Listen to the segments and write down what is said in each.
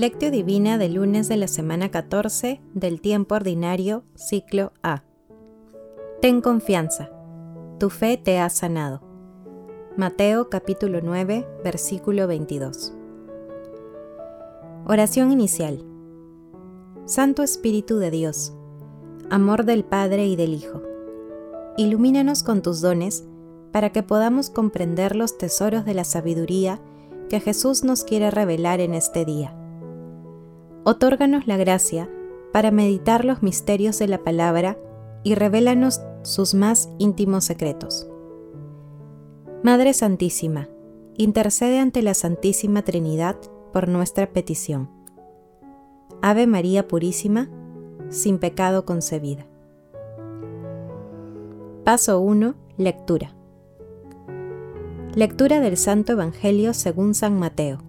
Lectio Divina del lunes de la semana 14 del tiempo ordinario, ciclo A. Ten confianza, tu fe te ha sanado. Mateo capítulo 9, versículo 22. Oración inicial. Santo Espíritu de Dios, amor del Padre y del Hijo, ilumínanos con tus dones para que podamos comprender los tesoros de la sabiduría que Jesús nos quiere revelar en este día. Otórganos la gracia para meditar los misterios de la palabra y revélanos sus más íntimos secretos. Madre Santísima, intercede ante la Santísima Trinidad por nuestra petición. Ave María Purísima, sin pecado concebida. Paso 1. Lectura. Lectura del Santo Evangelio según San Mateo,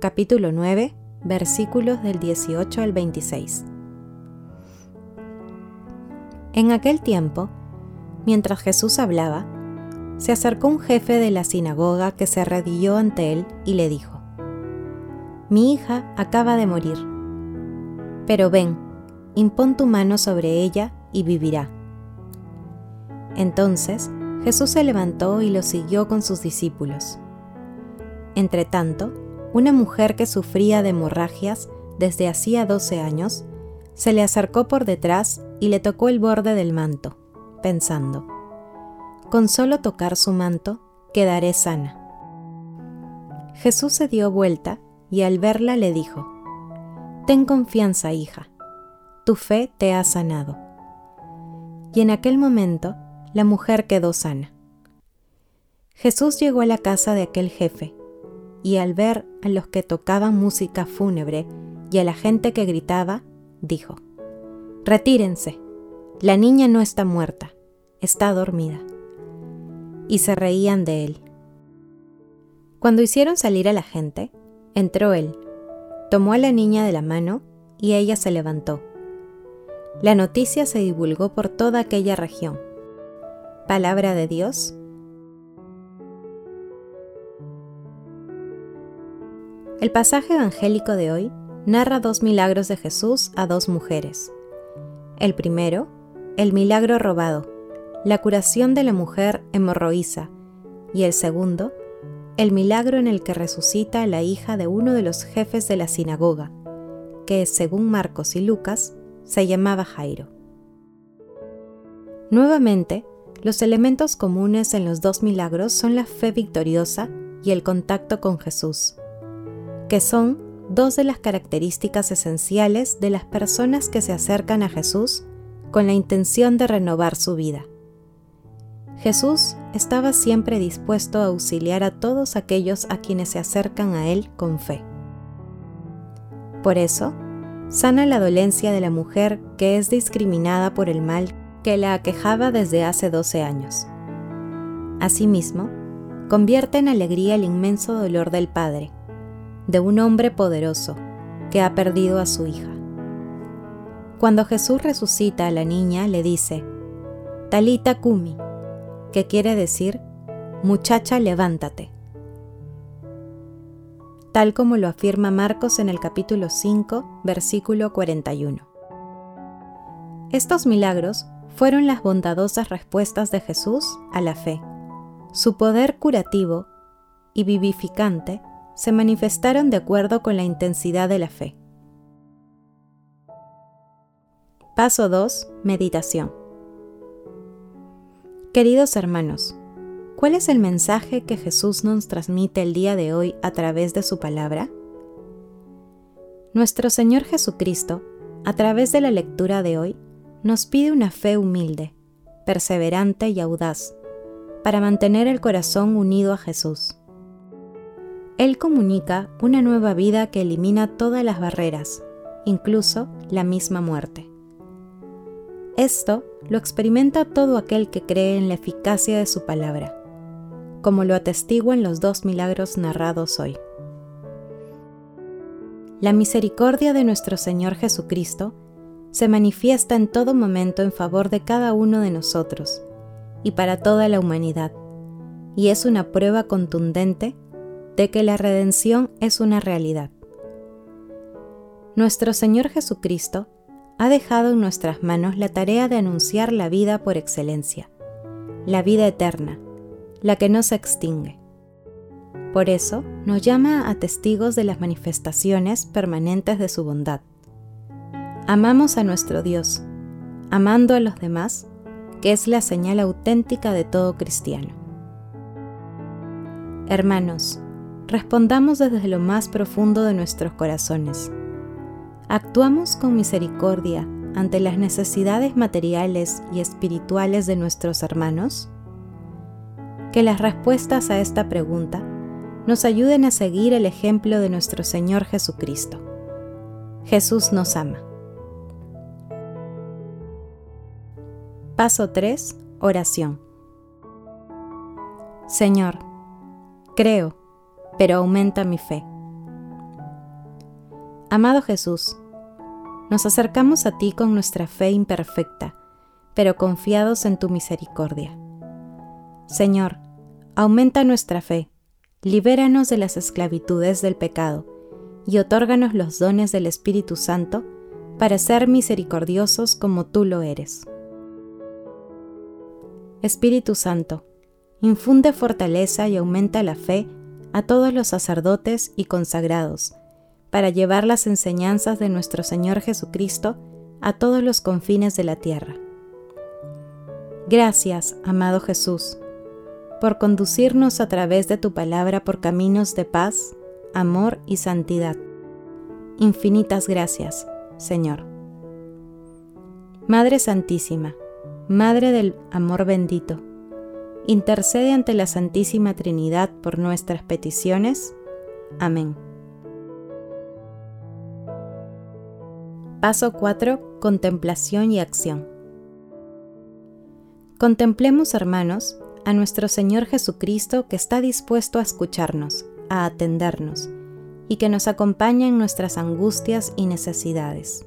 capítulo 9, versículos del 18 al 26. En aquel tiempo, mientras Jesús hablaba, se acercó un jefe de la sinagoga que se arrodilló ante él y le dijo, Mi hija acaba de morir, pero ven, impón tu mano sobre ella y vivirá. Entonces, Jesús se levantó y lo siguió con sus discípulos. Entretanto, una mujer que sufría de hemorragias desde hacía doce años, se le acercó por detrás y le tocó el borde del manto, pensando, con solo tocar su manto, quedaré sana. Jesús se dio vuelta y al verla le dijo, Ten confianza, hija, tu fe te ha sanado. Y en aquel momento la mujer quedó sana. Jesús llegó a la casa de aquel jefe, y al ver a los que tocaban música fúnebre y a la gente que gritaba, dijo, Retírense, la niña no está muerta, está dormida. Y se reían de él. Cuando hicieron salir a la gente, entró él, tomó a la niña de la mano y ella se levantó. La noticia se divulgó por toda aquella región Palabra de Dios. El pasaje evangélico de hoy narra dos milagros de Jesús a dos mujeres. El primero, el milagro robado, la curación de la mujer hemorroísa, y el segundo, el milagro en el que resucita la hija de uno de los jefes de la sinagoga, que, según Marcos y Lucas, se llamaba Jairo. Nuevamente, los elementos comunes en los dos milagros son la fe victoriosa y el contacto con Jesús, que son dos de las características esenciales de las personas que se acercan a Jesús con la intención de renovar su vida. Jesús estaba siempre dispuesto a auxiliar a todos aquellos a quienes se acercan a Él con fe. Por eso, sana la dolencia de la mujer que es discriminada por el mal que la aquejaba desde hace 12 años. Asimismo, convierte en alegría el inmenso dolor del padre, de un hombre poderoso que ha perdido a su hija. Cuando Jesús resucita a la niña, le dice, Talita Kumi, que quiere decir, muchacha, levántate. Tal como lo afirma Marcos en el capítulo 5, versículo 41. Estos milagros fueron las bondadosas respuestas de Jesús a la fe. Su poder curativo y vivificante se manifestaron de acuerdo con la intensidad de la fe. Paso 2. Meditación. Queridos hermanos, ¿cuál es el mensaje que Jesús nos transmite el día de hoy a través de su palabra? Nuestro Señor Jesucristo, a través de la lectura de hoy, nos pide una fe humilde, perseverante y audaz, para mantener el corazón unido a Jesús. Él comunica una nueva vida que elimina todas las barreras, incluso la misma muerte. Esto lo experimenta todo aquel que cree en la eficacia de su palabra, como lo atestiguan los dos milagros narrados hoy. La misericordia de nuestro Señor Jesucristo se manifiesta en todo momento en favor de cada uno de nosotros y para toda la humanidad, y es una prueba contundente de que la redención es una realidad. nuestro Señor Jesucristo ha dejado en nuestras manos la tarea de anunciar la vida por excelencia, la vida eterna, la que no se extingue. Por eso nos llama a testigos de las manifestaciones permanentes de su bondad. Amamos a nuestro Dios, amando a los demás, que es la señal auténtica de todo cristiano. Hermanos, respondamos desde lo más profundo de nuestros corazones. ¿Actuamos con misericordia ante las necesidades materiales y espirituales de nuestros hermanos? Que las respuestas a esta pregunta nos ayuden a seguir el ejemplo de nuestro Señor Jesucristo. Jesús nos ama. Paso 3. Oración. Señor, creo, pero aumenta mi fe. Amado Jesús, nos acercamos a ti con nuestra fe imperfecta, pero confiados en tu misericordia. Señor, aumenta nuestra fe, libéranos de las esclavitudes del pecado y otórganos los dones del Espíritu Santo para ser misericordiosos como tú lo eres. Espíritu Santo, infunde fortaleza y aumenta la fe a todos los sacerdotes y consagrados, para llevar las enseñanzas de nuestro Señor Jesucristo a todos los confines de la tierra. Gracias, amado Jesús, por conducirnos a través de tu palabra por caminos de paz, amor y santidad. Infinitas gracias, Señor. Madre Santísima, Madre del Amor bendito, intercede ante la Santísima Trinidad por nuestras peticiones. Amén. Paso 4. Contemplación y acción. Contemplemos, hermanos, a nuestro Señor Jesucristo que está dispuesto a escucharnos, a atendernos, y que nos acompaña en nuestras angustias y necesidades.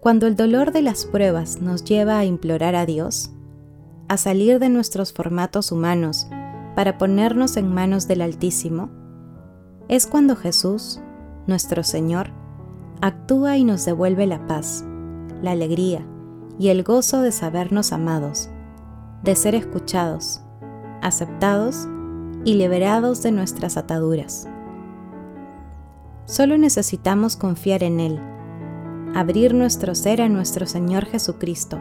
Cuando el dolor de las pruebas nos lleva a implorar a Dios, a salir de nuestros formatos humanos para ponernos en manos del Altísimo, es cuando Jesús, nuestro Señor, actúa y nos devuelve la paz, la alegría y el gozo de sabernos amados, de ser escuchados, aceptados y liberados de nuestras ataduras. Solo necesitamos confiar en Él abrir nuestro ser a nuestro Señor Jesucristo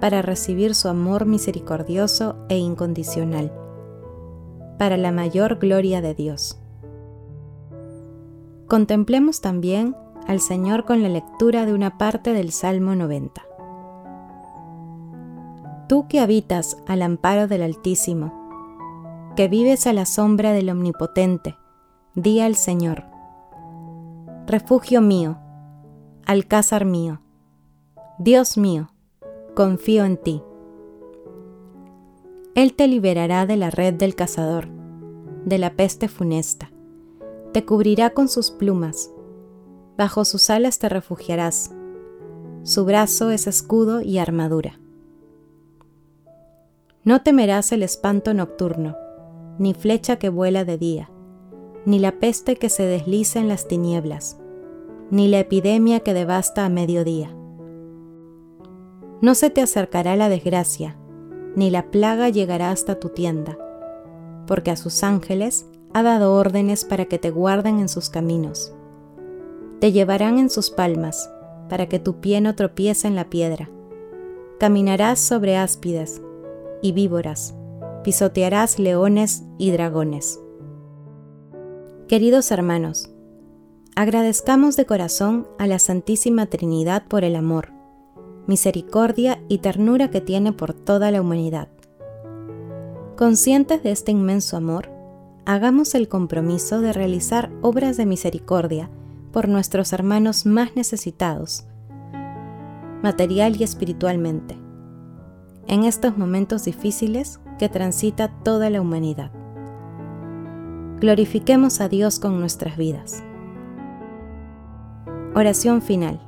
para recibir su amor misericordioso e incondicional, para la mayor gloria de Dios. Contemplemos también al Señor con la lectura de una parte del Salmo 90. Tú que habitas al amparo del Altísimo, que vives a la sombra del Omnipotente, di al Señor, refugio mío, alcázar mío. Dios mío, confío en ti. Él te liberará de la red del cazador, de la peste funesta. Te cubrirá con sus plumas. Bajo sus alas te refugiarás. Su brazo es escudo y armadura. No temerás el espanto nocturno, ni flecha que vuela de día, ni la peste que se desliza en las tinieblas ni la epidemia que devasta a mediodía. No se te acercará la desgracia, ni la plaga llegará hasta tu tienda, porque a sus ángeles ha dado órdenes para que te guarden en sus caminos. Te llevarán en sus palmas, para que tu pie no tropiece en la piedra. Caminarás sobre áspides y víboras, pisotearás leones y dragones. Queridos hermanos, agradezcamos de corazón a la Santísima Trinidad por el amor, misericordia y ternura que tiene por toda la humanidad. Conscientes de este inmenso amor, hagamos el compromiso de realizar obras de misericordia por nuestros hermanos más necesitados, material y espiritualmente, en estos momentos difíciles que transita toda la humanidad. Glorifiquemos a Dios con nuestras vidas. Oración final.